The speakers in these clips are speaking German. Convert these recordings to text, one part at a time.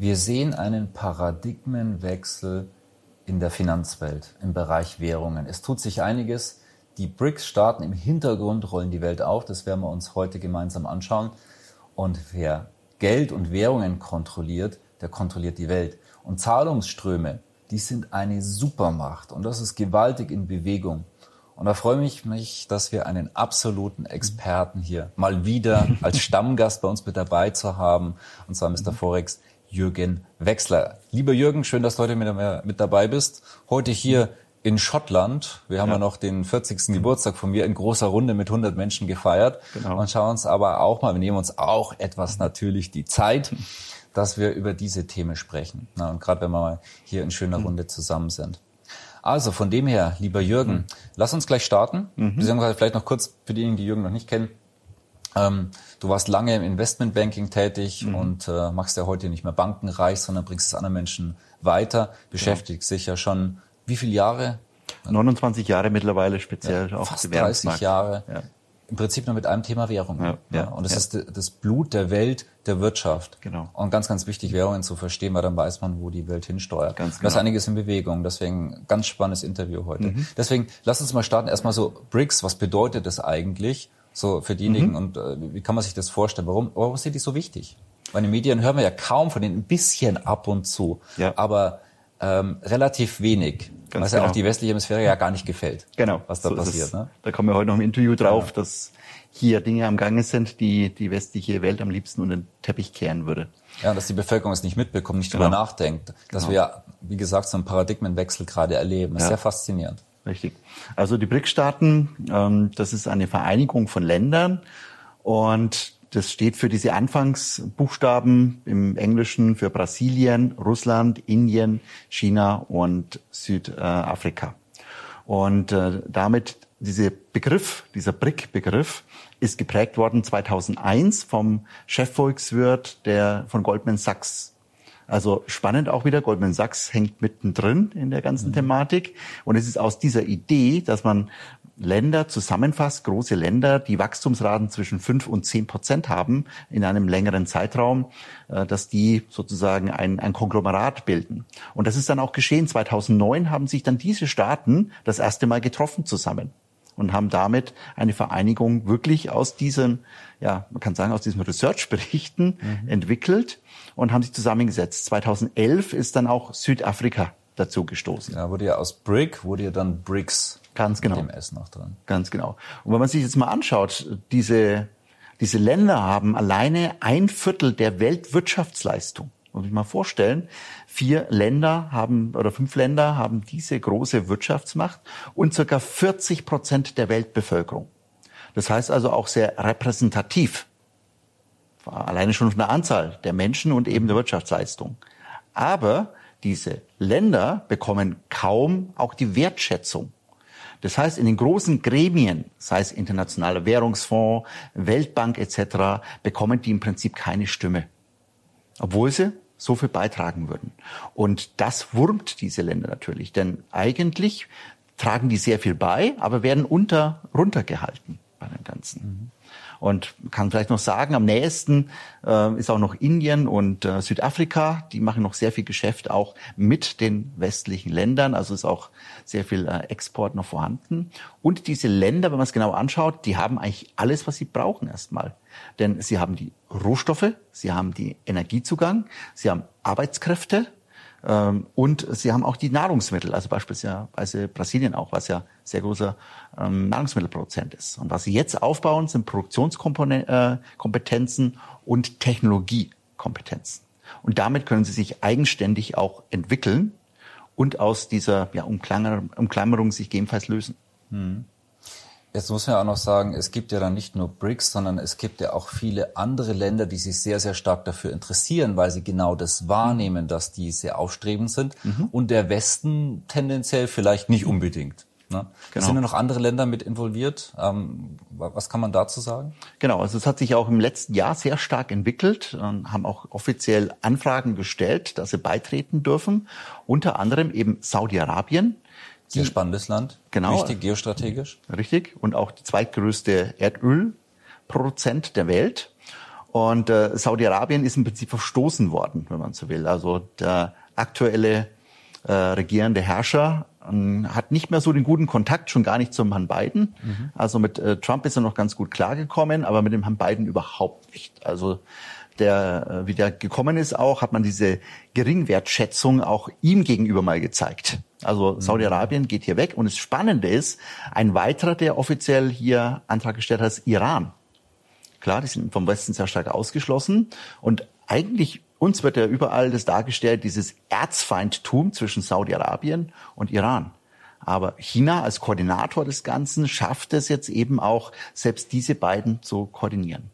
Wir sehen einen Paradigmenwechsel in der Finanzwelt, im Bereich Währungen. Es tut sich einiges. Die BRICS-Staaten im Hintergrund rollen die Welt auf. Das werden wir uns heute gemeinsam anschauen. Und wer Geld und Währungen kontrolliert, der kontrolliert die Welt. Und Zahlungsströme, die sind eine Supermacht. Und das ist gewaltig in Bewegung. Und da freue ich mich, dass wir einen absoluten Experten hier mal wieder als Stammgast bei uns mit dabei zu haben. Und zwar Mr. Forex Jürgen Wechsler. Lieber Jürgen, schön, dass du heute mit, mit dabei bist. Heute hier in Schottland. Wir haben ja, ja noch den 40. Geburtstag von mir in großer Runde mit 100 Menschen gefeiert. Genau. Und schauen uns aber auch mal, wir nehmen uns auch etwas natürlich die Zeit, dass wir über diese Themen sprechen. Na, und gerade wenn wir mal hier in schöner Runde zusammen sind. Also von dem her, lieber Jürgen, mhm. lass uns gleich starten. Mhm. Beziehungsweise vielleicht noch kurz für diejenigen, die Jürgen noch nicht kennen. Ähm, du warst lange im Investmentbanking tätig mhm. und äh, machst ja heute nicht mehr bankenreich, sondern bringst es anderen Menschen weiter, beschäftigst ja. dich ja schon wie viele Jahre? 29 Jahre mittlerweile speziell ja, auch fast 30 Jahre. Ja. Im Prinzip nur mit einem Thema Währung. Ja, ja, und das ist das Blut der Welt, der Wirtschaft. Genau. Und ganz, ganz wichtig, Währungen zu verstehen, weil dann weiß man, wo die Welt hinsteuert. Ganz genau. Das ist genau. einiges in Bewegung. Deswegen ganz spannendes Interview heute. Mhm. Deswegen lass uns mal starten. Erstmal so BRICS. Was bedeutet das eigentlich? So für diejenigen mhm. und äh, wie kann man sich das vorstellen? Warum, warum sind die so wichtig? Weil in den Medien hören wir ja kaum von denen, ein bisschen ab und zu, ja. aber ähm, relativ wenig. Ganz was genau. ja auch die westliche Hemisphäre ja gar nicht gefällt. Genau. Was da so passiert. Ne? Da kommen wir heute noch im Interview drauf, ja. dass hier Dinge am Gange sind, die die westliche Welt am liebsten unter den Teppich kehren würde. Ja, dass die Bevölkerung es nicht mitbekommt, nicht genau. drüber nachdenkt. Dass genau. wir ja, wie gesagt, so einen Paradigmenwechsel gerade erleben. Das ist ja. sehr faszinierend. Richtig. Also die BRICS-Staaten, ähm, das ist eine Vereinigung von Ländern und das steht für diese Anfangsbuchstaben im Englischen für Brasilien, Russland, Indien, China und Südafrika. Und äh, damit dieser Begriff, dieser BRIC-Begriff ist geprägt worden 2001 vom Chefvolkswirt der von Goldman Sachs also spannend auch wieder. Goldman Sachs hängt mittendrin in der ganzen mhm. Thematik. Und es ist aus dieser Idee, dass man Länder zusammenfasst, große Länder, die Wachstumsraten zwischen fünf und zehn Prozent haben in einem längeren Zeitraum, äh, dass die sozusagen ein, ein Konglomerat bilden. Und das ist dann auch geschehen. 2009 haben sich dann diese Staaten das erste Mal getroffen zusammen und haben damit eine Vereinigung wirklich aus diesem, ja, man kann sagen, aus diesem Research-Berichten mhm. entwickelt und haben sich zusammengesetzt. 2011 ist dann auch Südafrika dazu gestoßen. Ja, wurde ja aus BRIC, wurde ja dann BRICS. Ganz genau. Mit dem S noch drin. Ganz genau. Und wenn man sich jetzt mal anschaut, diese, diese Länder haben alleine ein Viertel der Weltwirtschaftsleistung. Muss ich mal vorstellen. Vier Länder haben, oder fünf Länder haben diese große Wirtschaftsmacht und circa 40 Prozent der Weltbevölkerung. Das heißt also auch sehr repräsentativ Alleine schon von der Anzahl der Menschen und eben der Wirtschaftsleistung. Aber diese Länder bekommen kaum auch die Wertschätzung. Das heißt, in den großen Gremien, sei es Internationaler Währungsfonds, Weltbank etc., bekommen die im Prinzip keine Stimme. Obwohl sie so viel beitragen würden. Und das wurmt diese Länder natürlich, denn eigentlich tragen die sehr viel bei, aber werden unter, runtergehalten bei dem Ganzen. Mhm. Und kann vielleicht noch sagen, am nächsten äh, ist auch noch Indien und äh, Südafrika. Die machen noch sehr viel Geschäft auch mit den westlichen Ländern. Also ist auch sehr viel äh, Export noch vorhanden. Und diese Länder, wenn man es genau anschaut, die haben eigentlich alles, was sie brauchen erstmal. Denn sie haben die Rohstoffe, sie haben die Energiezugang, sie haben Arbeitskräfte, und sie haben auch die Nahrungsmittel, also beispielsweise Brasilien auch, was ja sehr großer ähm, Nahrungsmittelproduzent ist. Und was sie jetzt aufbauen, sind Produktionskompetenzen äh, und Technologiekompetenzen. Und damit können sie sich eigenständig auch entwickeln und aus dieser ja, Umklammerung sich gegebenenfalls lösen. Hm. Jetzt muss man ja auch noch sagen, es gibt ja dann nicht nur BRICS, sondern es gibt ja auch viele andere Länder, die sich sehr, sehr stark dafür interessieren, weil sie genau das wahrnehmen, dass die sehr aufstrebend sind mhm. und der Westen tendenziell vielleicht nicht unbedingt. Ne? Genau. Sind da noch andere Länder mit involviert? Ähm, was kann man dazu sagen? Genau, also es hat sich auch im letzten Jahr sehr stark entwickelt, und haben auch offiziell Anfragen gestellt, dass sie beitreten dürfen. Unter anderem eben Saudi-Arabien. Sehr spannendes Land. Genau. Wichtig geostrategisch. Richtig. Und auch die zweitgrößte Erdölproduzent der Welt. Und äh, Saudi-Arabien ist im Prinzip verstoßen worden, wenn man so will. Also der aktuelle äh, regierende Herrscher ähm, hat nicht mehr so den guten Kontakt, schon gar nicht zum Herrn Biden. Mhm. Also mit äh, Trump ist er noch ganz gut klargekommen, aber mit dem Herrn Biden überhaupt nicht. Also der, äh, wie der gekommen ist auch, hat man diese Geringwertschätzung auch ihm gegenüber mal gezeigt. Also mhm. Saudi-Arabien geht hier weg. Und das Spannende ist, ein weiterer, der offiziell hier Antrag gestellt hat, ist Iran. Klar, die sind vom Westen sehr stark ausgeschlossen. Und eigentlich uns wird ja überall das dargestellt, dieses Erzfeindtum zwischen Saudi-Arabien und Iran. Aber China als Koordinator des Ganzen schafft es jetzt eben auch, selbst diese beiden zu koordinieren.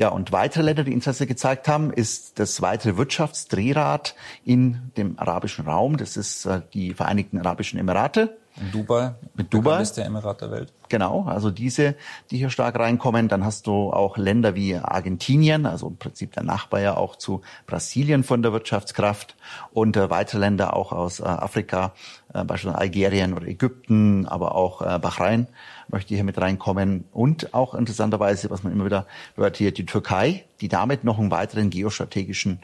Ja, und weitere Länder, die Interesse gezeigt haben, ist das weitere Wirtschaftsdrehrad in dem arabischen Raum. Das ist äh, die Vereinigten Arabischen Emirate. In Dubai. Mit Dubai. Ist der Emirat der Welt. Genau, also diese, die hier stark reinkommen. Dann hast du auch Länder wie Argentinien, also im Prinzip der Nachbar ja auch zu Brasilien von der Wirtschaftskraft und äh, weitere Länder auch aus äh, Afrika, äh, beispielsweise Algerien oder Ägypten, aber auch äh, Bahrain möchte hier mit reinkommen. Und auch interessanterweise, was man immer wieder hört, hier die Türkei, die damit noch einen weiteren geostrategischen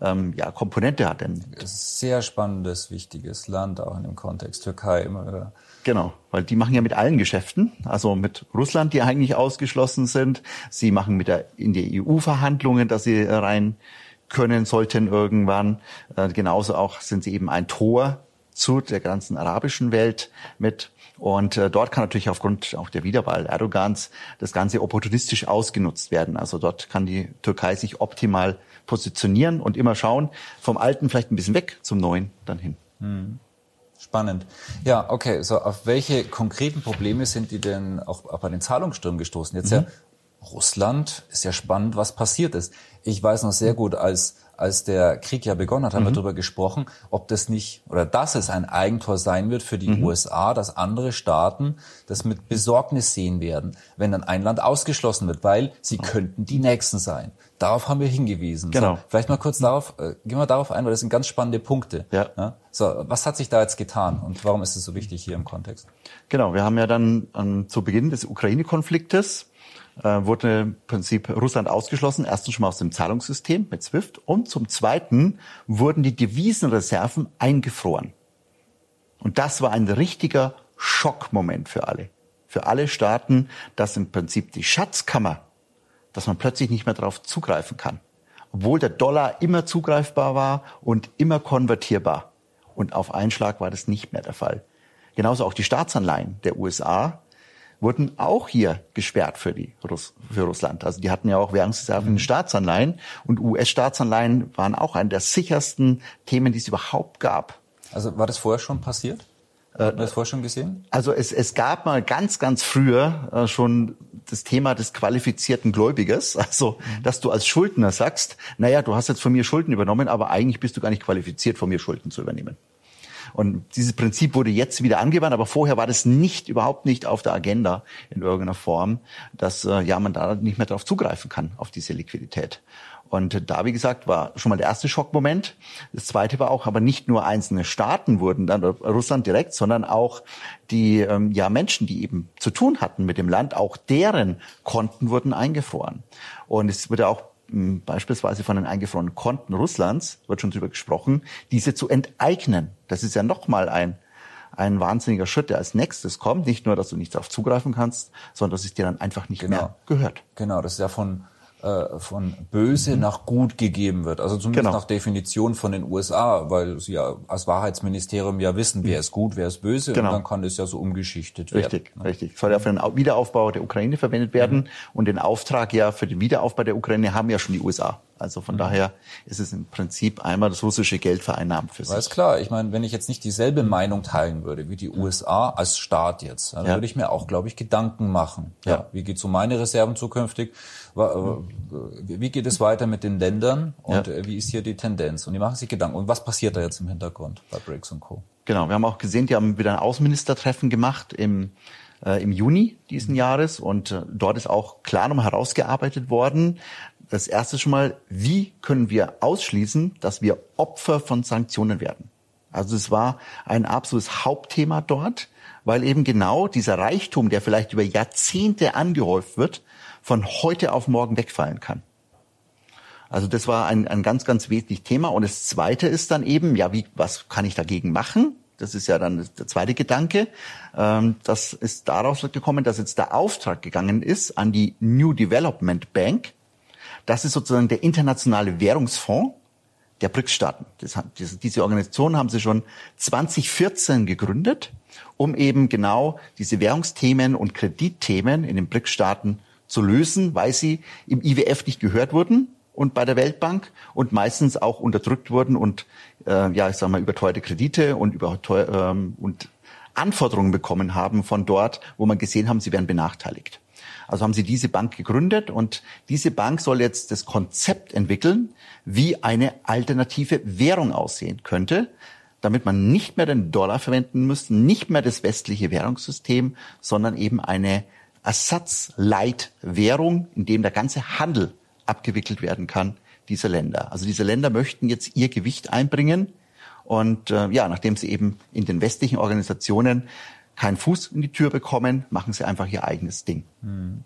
ähm, ja, Komponente hat. Denn Sehr spannendes, wichtiges Land, auch in dem Kontext Türkei immer wieder. Genau, weil die machen ja mit allen Geschäften, also mit Russland, die eigentlich ausgeschlossen sind. Sie machen mit der, in die EU Verhandlungen, dass sie rein können sollten irgendwann. Äh, genauso auch sind sie eben ein Tor zu der ganzen arabischen Welt mit. Und äh, dort kann natürlich aufgrund auch der Wiederwahl Erdogans das Ganze opportunistisch ausgenutzt werden. Also dort kann die Türkei sich optimal positionieren und immer schauen, vom Alten vielleicht ein bisschen weg zum Neuen dann hin. Hm. Spannend. Ja, okay. So, auf welche konkreten Probleme sind die denn auch, auch bei den Zahlungsstürmen gestoßen? Jetzt mhm. ja Russland ist ja spannend, was passiert ist. Ich weiß noch sehr gut, als als der Krieg ja begonnen hat, haben mhm. wir darüber gesprochen, ob das nicht oder dass es ein Eigentor sein wird für die mhm. USA, dass andere Staaten das mit Besorgnis sehen werden, wenn dann ein Land ausgeschlossen wird, weil sie mhm. könnten die Nächsten sein. Darauf haben wir hingewiesen. Genau. So, vielleicht mal kurz darauf, äh, gehen wir darauf ein, weil das sind ganz spannende Punkte. Ja. ja. So, was hat sich da jetzt getan und warum ist es so wichtig hier im Kontext? Genau, wir haben ja dann ähm, zu Beginn des Ukraine-Konfliktes äh, wurde im Prinzip Russland ausgeschlossen. Erstens schon mal aus dem Zahlungssystem mit SWIFT und zum Zweiten wurden die Devisenreserven eingefroren. Und das war ein richtiger Schockmoment für alle. Für alle Staaten, dass im Prinzip die Schatzkammer, dass man plötzlich nicht mehr darauf zugreifen kann. Obwohl der Dollar immer zugreifbar war und immer konvertierbar. Und auf einen Schlag war das nicht mehr der Fall. Genauso auch die Staatsanleihen der USA wurden auch hier gesperrt für, die Russ für Russland. Also die hatten ja auch Währungsreserven mhm. Staatsanleihen und US-Staatsanleihen waren auch eine der sichersten Themen, die es überhaupt gab. Also war das vorher schon passiert? Äh, Hat man das vorher schon gesehen? Also es, es gab mal ganz, ganz früher äh, schon das Thema des qualifizierten Gläubigers. Also, mhm. dass du als Schuldner sagst, naja, du hast jetzt von mir Schulden übernommen, aber eigentlich bist du gar nicht qualifiziert, von mir Schulden zu übernehmen. Und dieses Prinzip wurde jetzt wieder angewandt, aber vorher war das nicht, überhaupt nicht auf der Agenda in irgendeiner Form, dass äh, ja man da nicht mehr darauf zugreifen kann, auf diese Liquidität. Und da, wie gesagt, war schon mal der erste Schockmoment. Das zweite war auch, aber nicht nur einzelne Staaten wurden dann, Russland direkt, sondern auch die ähm, ja, Menschen, die eben zu tun hatten mit dem Land, auch deren Konten wurden eingefroren. Und es wurde auch beispielsweise von den eingefrorenen Konten Russlands, wird schon drüber gesprochen, diese zu enteignen. Das ist ja nochmal ein, ein wahnsinniger Schritt, der als nächstes kommt. Nicht nur, dass du nicht darauf zugreifen kannst, sondern dass es dir dann einfach nicht genau. mehr gehört. Genau, das ist ja von äh, von böse mhm. nach gut gegeben wird. Also zumindest genau. nach Definition von den USA, weil sie ja als Wahrheitsministerium ja wissen, wer mhm. ist gut, wer ist böse genau. und dann kann das ja so umgeschichtet werden. Richtig, ne? richtig. Soll ja für den Wiederaufbau der Ukraine verwendet werden mhm. und den Auftrag ja für den Wiederaufbau der Ukraine haben ja schon die USA. Also von mhm. daher ist es im Prinzip einmal das russische Geld vereinnahmt für sich. Ist klar. Ich meine, wenn ich jetzt nicht dieselbe Meinung teilen würde wie die USA als Staat jetzt, dann ja. würde ich mir auch, glaube ich, Gedanken machen. Ja. ja. Wie geht so meine Reserven zukünftig? Äh, wie geht es weiter mit den Ländern und ja. Äh, wie ist hier die Tendenz? Und die machen sich Gedanken. Und was passiert da jetzt im Hintergrund bei BRICS und Co.? Genau. Wir haben auch gesehen, die haben wieder ein Außenministertreffen gemacht im äh, im Juni diesen Jahres und äh, dort ist auch klar nochmal herausgearbeitet worden, das erste schon mal, wie können wir ausschließen, dass wir Opfer von Sanktionen werden? Also es war ein absolutes Hauptthema dort, weil eben genau dieser Reichtum, der vielleicht über Jahrzehnte angehäuft wird, von heute auf morgen wegfallen kann. Also das war ein, ein ganz, ganz wesentliches Thema. Und das Zweite ist dann eben, ja, wie, was kann ich dagegen machen? Das ist ja dann der zweite Gedanke. Ähm, das ist daraus gekommen, dass jetzt der Auftrag gegangen ist an die New Development Bank, das ist sozusagen der internationale Währungsfonds der BRICS-Staaten. diese Organisation haben sie schon 2014 gegründet, um eben genau diese Währungsthemen und Kreditthemen in den BRICS-Staaten zu lösen, weil sie im IWF nicht gehört wurden und bei der Weltbank und meistens auch unterdrückt wurden und äh, ja, ich sag mal überteuerte Kredite und über ähm, und Anforderungen bekommen haben von dort, wo man gesehen haben, sie werden benachteiligt. Also haben sie diese Bank gegründet und diese Bank soll jetzt das Konzept entwickeln, wie eine alternative Währung aussehen könnte, damit man nicht mehr den Dollar verwenden müsste, nicht mehr das westliche Währungssystem, sondern eben eine Ersatzleitwährung, in dem der ganze Handel abgewickelt werden kann dieser Länder. Also diese Länder möchten jetzt ihr Gewicht einbringen und äh, ja, nachdem sie eben in den westlichen Organisationen keinen Fuß in die Tür bekommen, machen sie einfach ihr eigenes Ding. Hm.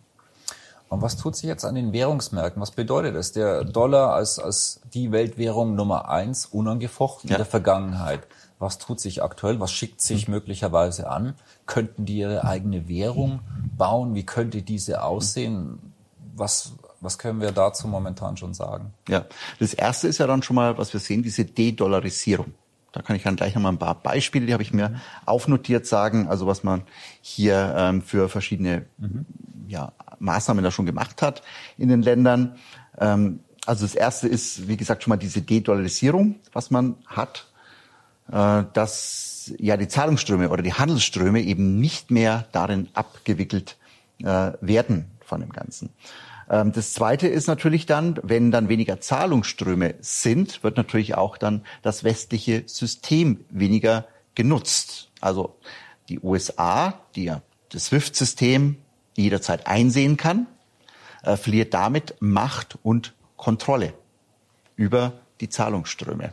Und was tut sich jetzt an den Währungsmärkten? Was bedeutet das? Der Dollar als, als die Weltwährung Nummer eins unangefochten ja. in der Vergangenheit. Was tut sich aktuell? Was schickt sich hm. möglicherweise an? Könnten die ihre eigene Währung bauen? Wie könnte diese aussehen? Was, was können wir dazu momentan schon sagen? Ja, das erste ist ja dann schon mal, was wir sehen, diese De-Dollarisierung. Da kann ich dann gleich nochmal ein paar Beispiele, die habe ich mir aufnotiert, sagen, also was man hier ähm, für verschiedene mhm. ja, Maßnahmen da schon gemacht hat in den Ländern. Ähm, also das erste ist, wie gesagt, schon mal diese De-Dollarisierung, was man hat, äh, dass ja die Zahlungsströme oder die Handelsströme eben nicht mehr darin abgewickelt äh, werden von dem Ganzen. Ähm, das Zweite ist natürlich dann, wenn dann weniger Zahlungsströme sind, wird natürlich auch dann das westliche System weniger genutzt. Also die USA, die ja das SWIFT-System jederzeit einsehen kann, äh, verliert damit Macht und Kontrolle über die Zahlungsströme.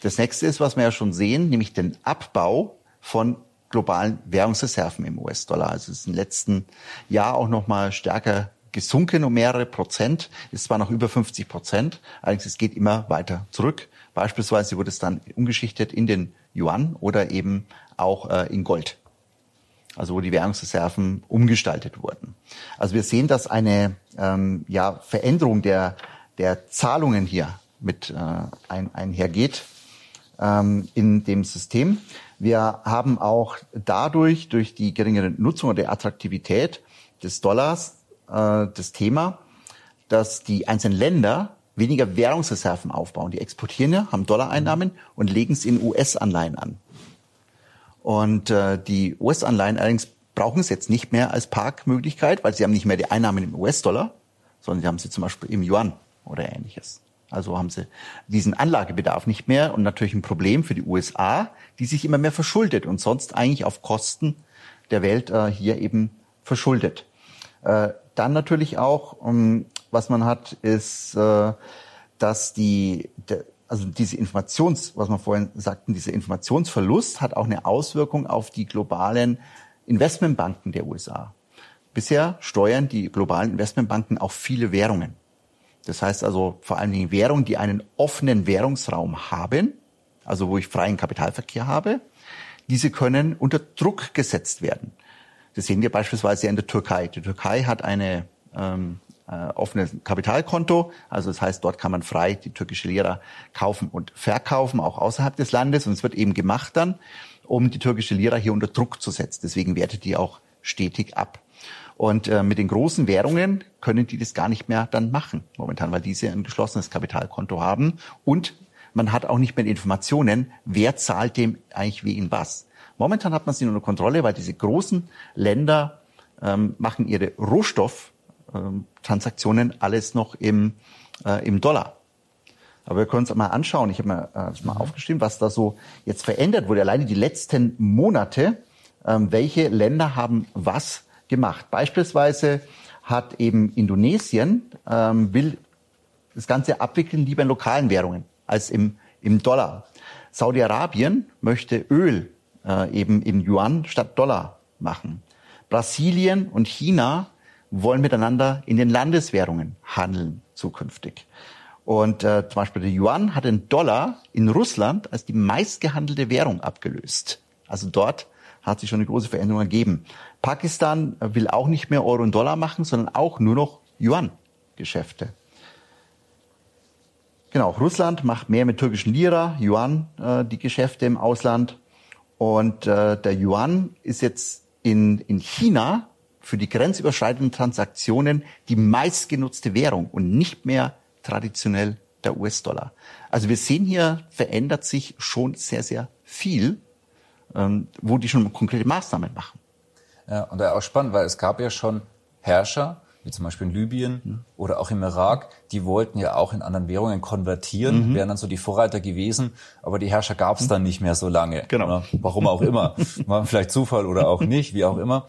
Das nächste ist, was wir ja schon sehen, nämlich den Abbau von globalen Währungsreserven im US-Dollar. Also es ist im letzten Jahr auch noch mal stärker gesunken um mehrere Prozent, ist zwar noch über 50 Prozent, allerdings es geht immer weiter zurück. Beispielsweise wurde es dann umgeschichtet in den Yuan oder eben auch äh, in Gold. Also wo die Währungsreserven umgestaltet wurden. Also wir sehen, dass eine ähm, ja, Veränderung der, der Zahlungen hier mit äh, ein, einhergeht ähm, in dem System. Wir haben auch dadurch, durch die geringere Nutzung oder der Attraktivität des Dollars, äh, das Thema, dass die einzelnen Länder weniger Währungsreserven aufbauen. Die exportieren ja, haben Dollareinnahmen und legen es in US-Anleihen an. Und äh, die US-Anleihen allerdings brauchen es jetzt nicht mehr als Parkmöglichkeit, weil sie haben nicht mehr die Einnahmen im US-Dollar, sondern sie haben sie zum Beispiel im Yuan oder ähnliches. Also haben sie diesen Anlagebedarf nicht mehr und natürlich ein Problem für die USA, die sich immer mehr verschuldet und sonst eigentlich auf Kosten der Welt äh, hier eben verschuldet. Äh, dann natürlich auch, ähm, was man hat, ist, äh, dass die, also diese Informations, was wir vorhin sagten, dieser Informationsverlust hat auch eine Auswirkung auf die globalen Investmentbanken der USA. Bisher steuern die globalen Investmentbanken auch viele Währungen. Das heißt also vor allen Dingen Währungen, die einen offenen Währungsraum haben, also wo ich freien Kapitalverkehr habe, diese können unter Druck gesetzt werden. Das sehen wir beispielsweise in der Türkei. Die Türkei hat eine ähm, äh, offenes Kapitalkonto, also das heißt, dort kann man frei die türkische Lira kaufen und verkaufen, auch außerhalb des Landes. Und es wird eben gemacht dann, um die türkische Lira hier unter Druck zu setzen. Deswegen wertet die auch stetig ab. Und äh, mit den großen Währungen können die das gar nicht mehr dann machen momentan, weil diese ein geschlossenes Kapitalkonto haben und man hat auch nicht mehr Informationen, wer zahlt dem eigentlich wegen was. Momentan hat man sie nur unter Kontrolle, weil diese großen Länder ähm, machen ihre Rohstofftransaktionen ähm, alles noch im, äh, im Dollar. Aber wir können uns mal anschauen. Ich habe mir äh, das mal aufgeschrieben, was da so jetzt verändert wurde. Alleine die letzten Monate, ähm, welche Länder haben was gemacht. Beispielsweise hat eben Indonesien ähm, will das Ganze abwickeln lieber in lokalen Währungen als im, im Dollar. Saudi-Arabien möchte Öl äh, eben im Yuan statt Dollar machen. Brasilien und China wollen miteinander in den Landeswährungen handeln zukünftig. Und äh, zum Beispiel der Yuan hat den Dollar in Russland als die meistgehandelte Währung abgelöst. Also dort hat sich schon eine große Veränderung ergeben. Pakistan will auch nicht mehr Euro und Dollar machen, sondern auch nur noch Yuan-Geschäfte. Genau, Russland macht mehr mit türkischen Lira, Yuan, äh, die Geschäfte im Ausland. Und äh, der Yuan ist jetzt in, in China für die grenzüberschreitenden Transaktionen die meistgenutzte Währung und nicht mehr traditionell der US-Dollar. Also wir sehen hier, verändert sich schon sehr, sehr viel, ähm, wo die schon konkrete Maßnahmen machen. Ja, und auch spannend, weil es gab ja schon Herrscher, wie zum Beispiel in Libyen mhm. oder auch im Irak, die wollten ja auch in anderen Währungen konvertieren, mhm. wären dann so die Vorreiter gewesen, aber die Herrscher gab es dann nicht mehr so lange. Genau. Oder? Warum auch immer. War vielleicht Zufall oder auch nicht, wie auch immer.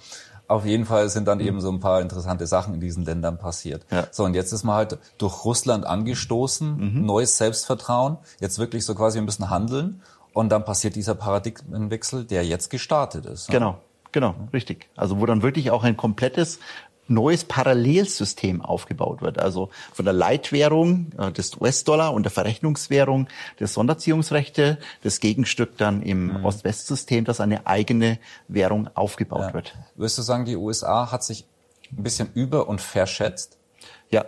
Auf jeden Fall sind dann eben so ein paar interessante Sachen in diesen Ländern passiert. Ja. So, und jetzt ist man halt durch Russland angestoßen, mhm. neues Selbstvertrauen, jetzt wirklich so quasi ein bisschen handeln und dann passiert dieser Paradigmenwechsel, der jetzt gestartet ist. Genau. Genau, richtig. Also wo dann wirklich auch ein komplettes neues Parallelsystem aufgebaut wird. Also von der Leitwährung äh, des US-Dollar und der Verrechnungswährung des Sonderziehungsrechte, das Gegenstück dann im mhm. Ost-West-System, dass eine eigene Währung aufgebaut ja. wird. Würdest du sagen, die USA hat sich ein bisschen über- und verschätzt? Ja,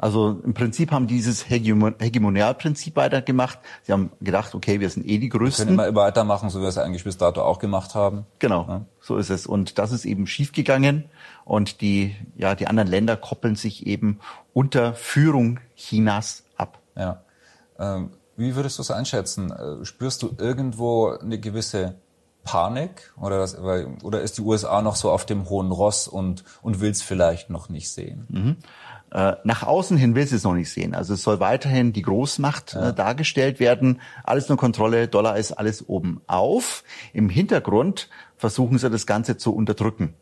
also im Prinzip haben dieses Hegemonialprinzip weitergemacht. Sie haben gedacht, okay, wir sind eh die Größten. Wir können immer weitermachen, so wie wir es eigentlich bis dato auch gemacht haben. Genau, ja. so ist es. Und das ist eben schiefgegangen. Und die, ja, die anderen Länder koppeln sich eben unter Führung Chinas ab. Ja. Ähm, wie würdest du es einschätzen? Äh, spürst du irgendwo eine gewisse Panik oder, das, oder ist die USA noch so auf dem hohen Ross und, und will es vielleicht noch nicht sehen? Mhm. Äh, nach außen hin will sie es noch nicht sehen. Also es soll weiterhin die Großmacht äh, ja. äh, dargestellt werden. Alles nur Kontrolle, Dollar ist alles oben auf. Im Hintergrund versuchen sie das Ganze zu unterdrücken.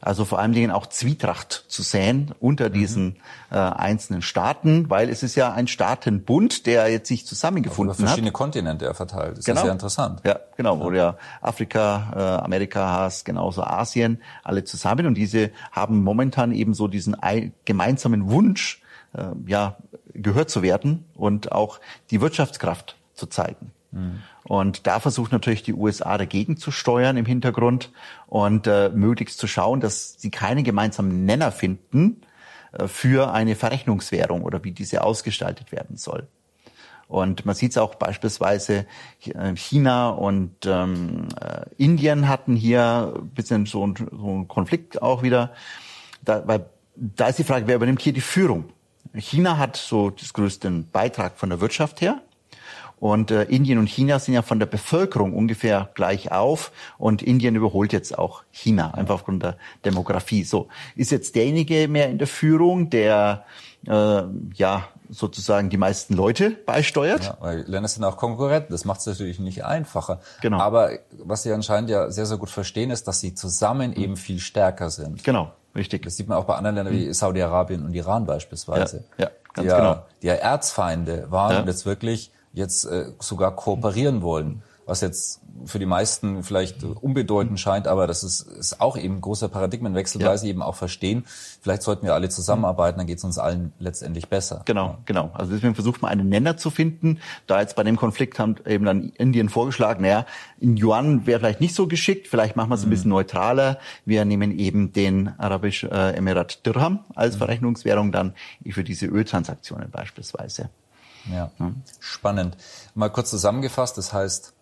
Also vor allen Dingen auch Zwietracht zu säen unter mhm. diesen äh, einzelnen Staaten, weil es ist ja ein Staatenbund, der jetzt sich zusammengefunden also verschiedene hat. verschiedene Kontinente er verteilt. Das genau. ist sehr interessant. Ja, genau, wo ja Afrika, äh, Amerika hast, genauso Asien, alle zusammen. Und diese haben momentan eben so diesen gemeinsamen Wunsch, äh, ja, gehört zu werden und auch die Wirtschaftskraft zu zeigen. Mhm. Und da versucht natürlich die USA dagegen zu steuern im Hintergrund und äh, möglichst zu schauen, dass sie keine gemeinsamen Nenner finden äh, für eine Verrechnungswährung oder wie diese ausgestaltet werden soll. Und man sieht es auch beispielsweise, äh, China und ähm, äh, Indien hatten hier ein bisschen so, ein, so einen Konflikt auch wieder. Da, weil, da ist die Frage, wer übernimmt hier die Führung? China hat so das größten Beitrag von der Wirtschaft her und äh, Indien und China sind ja von der Bevölkerung ungefähr gleich auf und Indien überholt jetzt auch China, einfach aufgrund der Demografie. So, ist jetzt derjenige mehr in der Führung, der äh, ja sozusagen die meisten Leute beisteuert. Ja, weil Länder sind auch Konkurrenten, das macht es natürlich nicht einfacher. Genau. Aber was sie anscheinend ja sehr, sehr gut verstehen, ist, dass sie zusammen eben viel stärker sind. Genau, richtig. Das sieht man auch bei anderen Ländern wie mhm. Saudi-Arabien und Iran beispielsweise. Ja, ja ganz die ja, genau. Die ja Erzfeinde waren ja. jetzt wirklich jetzt äh, sogar kooperieren wollen was jetzt für die meisten vielleicht unbedeutend scheint, aber das ist, ist auch eben ein großer Paradigmenwechsel, ja. weil sie eben auch verstehen, vielleicht sollten wir alle zusammenarbeiten, dann geht es uns allen letztendlich besser. Genau, ja. genau. Also deswegen versucht man einen Nenner zu finden. Da jetzt bei dem Konflikt haben eben dann Indien vorgeschlagen, naja, in Yuan wäre vielleicht nicht so geschickt, vielleicht machen wir es ein mhm. bisschen neutraler. Wir nehmen eben den Arabisch äh, Emirat Dirham als mhm. Verrechnungswährung dann für diese Öltransaktionen beispielsweise. Ja. ja. Spannend. Mal kurz zusammengefasst, das heißt,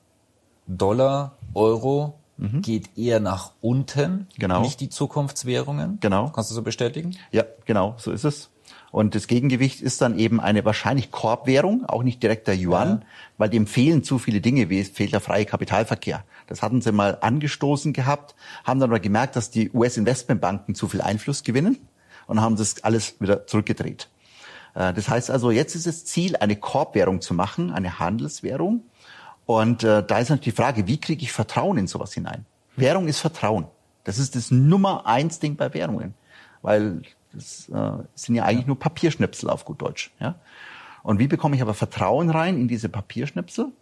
Dollar, Euro geht eher nach unten, Genau. nicht die Zukunftswährungen. Genau. Kannst du so bestätigen? Ja, genau, so ist es. Und das Gegengewicht ist dann eben eine wahrscheinlich Korbwährung, auch nicht direkt der Yuan, Ja. weil dem fehlen zu viele Dinge, wie es fehlt der freie Kapitalverkehr. Das hatten sie mal angestoßen gehabt, haben dann aber gemerkt, dass die US-Investmentbanken zu viel Einfluss gewinnen und haben das alles wieder zurückgedreht. Äh, Das heißt also, jetzt ist das Ziel, eine Korbwährung zu machen, eine Handelswährung. Und äh, da ist natürlich die Frage, wie kriege ich Vertrauen in sowas hinein? Währung ist Vertrauen. Das ist das Nummer eins Ding bei Währungen, weil das äh, sind ja eigentlich nur Papierschnipsel auf gut Deutsch. Ja? Und wie bekomme ich aber Vertrauen rein in diese Papierschnipsel?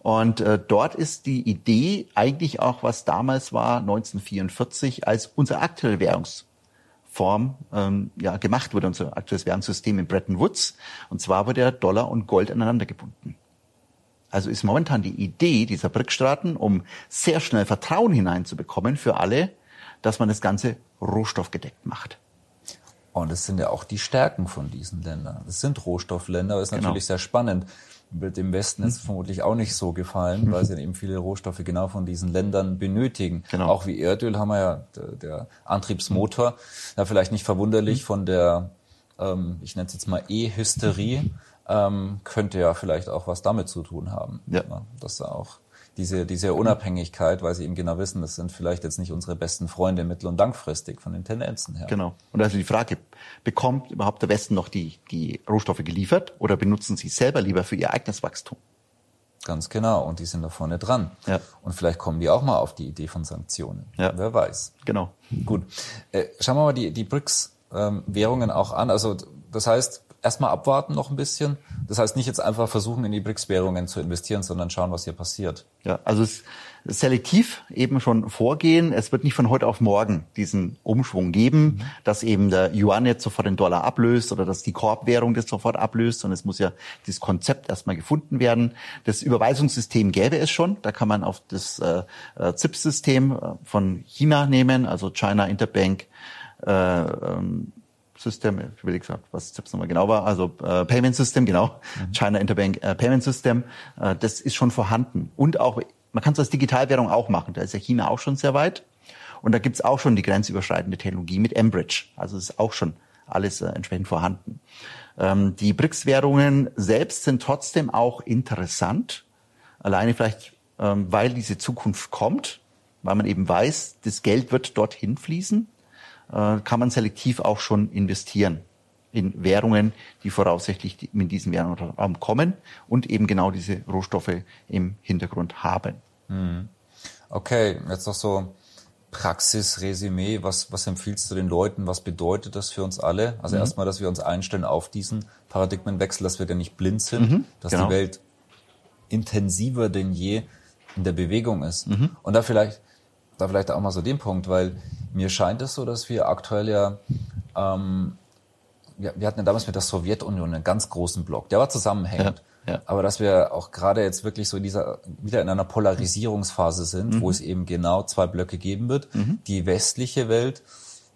Und äh, dort ist die Idee eigentlich auch, was damals war, 1944, als unsere aktuelle Währungsform ähm, ja, gemacht wurde, unser aktuelles Währungssystem in Bretton Woods. Und zwar wurde ja Dollar und Gold aneinander gebunden. Also ist momentan die Idee dieser BRIC-Staaten, um sehr schnell Vertrauen hineinzubekommen für alle, dass man das Ganze rohstoffgedeckt macht. Und es sind ja auch die Stärken von diesen Ländern. Es sind Rohstoffländer, ist Genau. natürlich sehr spannend. Wird dem Westen jetzt vermutlich auch nicht so gefallen, weil sie eben viele Rohstoffe genau von diesen Ländern benötigen. Genau. Auch wie Erdöl haben wir ja der, der Antriebsmotor. Ja, vielleicht nicht verwunderlich von der, ähm, ich nenne es jetzt mal E-Hysterie, ähm, könnte ja vielleicht auch was damit zu tun haben. Ja. dass da auch diese, diese Unabhängigkeit, weil sie eben genau wissen, das sind vielleicht jetzt nicht unsere besten Freunde mittel- und langfristig von den Tendenzen her. Genau. Und also die Frage, bekommt überhaupt der Westen noch die, die Rohstoffe geliefert oder benutzen sie selber lieber für ihr eigenes Wachstum? Ganz genau. Und die sind da vorne dran. Ja. Und vielleicht kommen die auch mal auf die Idee von Sanktionen. Ja. Wer weiß. Genau. Gut. Äh, schauen wir mal die, die BRICS-Währungen auch an. Also das heißt, erstmal abwarten noch ein bisschen. Das heißt nicht jetzt einfach versuchen, in die BRICS-Währungen zu investieren, sondern schauen, was hier passiert. Ja, also es selektiv eben schon vorgehen. Es wird nicht von heute auf morgen diesen Umschwung geben, dass eben der Yuan jetzt sofort den Dollar ablöst oder dass die Korbwährung das sofort ablöst, sondern es muss ja dieses Konzept erstmal gefunden werden. Das Überweisungssystem gäbe es schon. Da kann man auf das äh, äh, ZIP-System äh, von China nehmen, also China Interbank äh, ähm, System, ich will gesagt, was ZIPS nochmal genau war, also äh, Payment System, genau, China Interbank äh, Payment System, äh, das ist schon vorhanden. Und auch, man kann es als Digitalwährung auch machen, da ist ja China auch schon sehr weit. Und da gibt's auch schon die grenzüberschreitende Technologie mit Mbridge, also ist auch schon alles äh, entsprechend vorhanden. Ähm, die BRICS-Währungen selbst sind trotzdem auch interessant, alleine vielleicht, ähm, weil diese Zukunft kommt, weil man eben weiß, das Geld wird dorthin fließen kann man selektiv auch schon investieren in Währungen, die voraussichtlich in diesen Währungsraum kommen und eben genau diese Rohstoffe im Hintergrund haben. Okay, jetzt noch so Praxisresümee. Was, was empfiehlst du den Leuten? Was bedeutet das für uns alle? Mhm. Also erstmal, dass wir uns einstellen auf diesen Paradigmenwechsel, dass wir da nicht blind sind, Mhm, dass genau. die Welt intensiver denn je in der Bewegung ist. Mhm. Und da vielleicht, da vielleicht auch mal so den Punkt, weil mir scheint es so, dass wir aktuell ja, ähm, wir, wir hatten ja damals mit der Sowjetunion einen ganz großen Block, der war zusammenhängend. Ja, ja. Aber dass wir auch gerade jetzt wirklich so in dieser, wieder in einer Polarisierungsphase sind, Mhm. wo es eben genau zwei Blöcke geben wird, die westliche Welt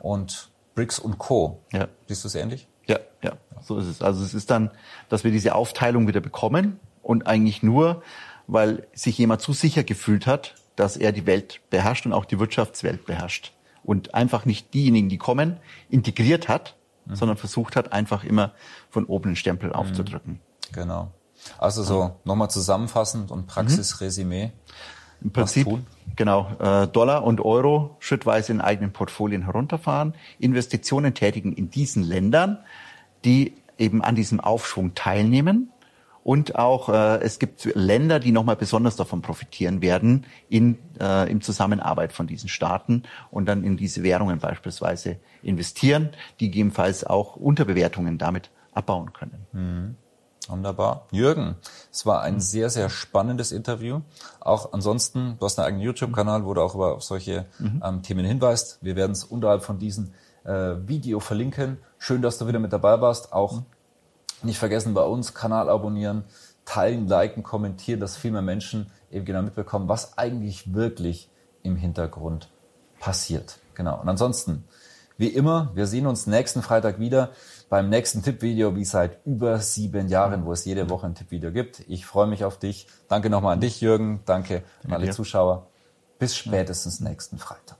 und BRICS und Co. Ja. Siehst du es ähnlich? Ja, ja, so ist es. Also es ist dann, dass wir diese Aufteilung wieder bekommen und eigentlich nur, weil sich jemand zu sicher gefühlt hat, dass er die Welt beherrscht und auch die Wirtschaftswelt beherrscht und einfach nicht diejenigen, die kommen, integriert hat, sondern versucht hat, einfach immer von oben den Stempel aufzudrücken. Genau. Also so nochmal zusammenfassend und Praxisresümee. Im Prinzip, genau, äh, Dollar und Euro schrittweise in eigenen Portfolien herunterfahren, Investitionen tätigen in diesen Ländern, die eben an diesem Aufschwung teilnehmen. Und auch äh, es gibt Länder, die nochmal besonders davon profitieren werden in äh, im Zusammenarbeit von diesen Staaten und dann in diese Währungen beispielsweise investieren, die gegebenenfalls auch Unterbewertungen damit abbauen können. Wunderbar. Jürgen, es war Mhm. ein sehr, sehr spannendes Interview. Auch ansonsten, du hast einen eigenen YouTube-Kanal, wo du auch über solche Mhm. ähm, Themen hinweist. Wir werden es unterhalb von diesem äh, Video verlinken. Schön, dass du wieder mit dabei warst. Auch Mhm. Nicht vergessen, bei uns Kanal abonnieren, teilen, liken, kommentieren, dass viel mehr Menschen eben genau mitbekommen, was eigentlich wirklich im Hintergrund passiert. Genau. Und ansonsten, wie immer, wir sehen uns nächsten Freitag wieder beim nächsten Tippvideo, wie seit über sieben Jahren, wo es jede Woche ein Tippvideo gibt. Ich freue mich auf dich. Danke nochmal an dich, Jürgen. Danke an alle dir. Zuschauer. Bis spätestens nächsten Freitag.